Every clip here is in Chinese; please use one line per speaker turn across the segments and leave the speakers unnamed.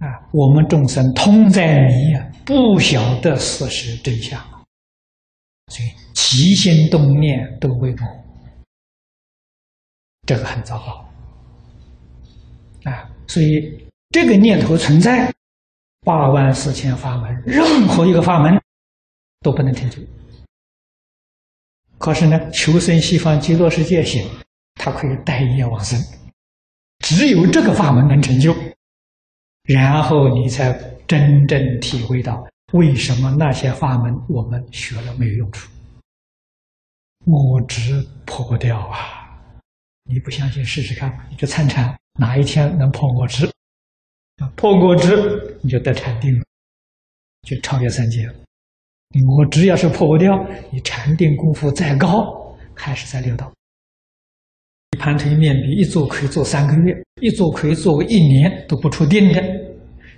啊，我们众生通在迷啊，不晓得事实真相，所以起心动念都为我，这个很糟糕啊！所以这个念头存在，八万四千法门，任何一个法门都不能成就。可是呢，求生西方极乐世界行，它可以带业往生，只有这个法门能成就。然后你才真正体会到为什么那些法门我们学了没有用处，我执破不掉啊！你不相信试试看，你就参禅，哪一天能破我执？破我执，你就得禅定了，就超越三界了。我执要是破不掉，你禅定功夫再高，还是在六道。盘腿面壁，一坐可以坐三个月，一坐可以坐个一年都不出定的，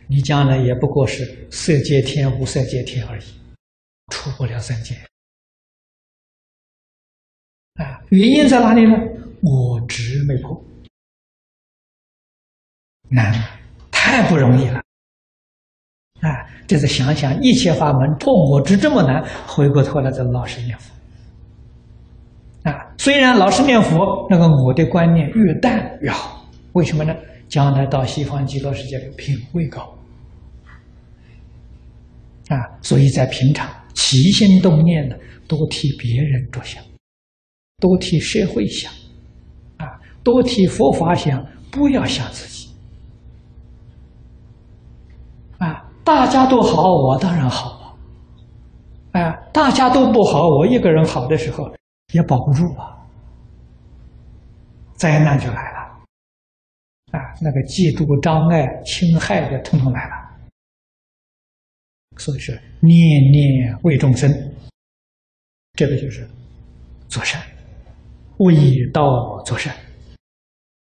你将来也不过是色界天、无色界天而已，出不了三界。啊，原因在哪里呢？我执没破，难，太不容易了。啊，这次想想一切法门破我执这么难，回过头来再老实念佛。虽然老是念佛，那个我的观念越淡越好。为什么呢？将来到西方极乐世界的品位高。啊，所以在平常起心动念呢，多替别人着想，多替社会想，啊，多替佛法想，不要想自己。啊，大家都好，我当然好啊。啊，大家都不好，我一个人好的时候。也保不住啊，灾难就来了，啊，那个嫉妒、障碍、侵害的，统统来了。所以说，念念为众生，这个就是做善，为道做善。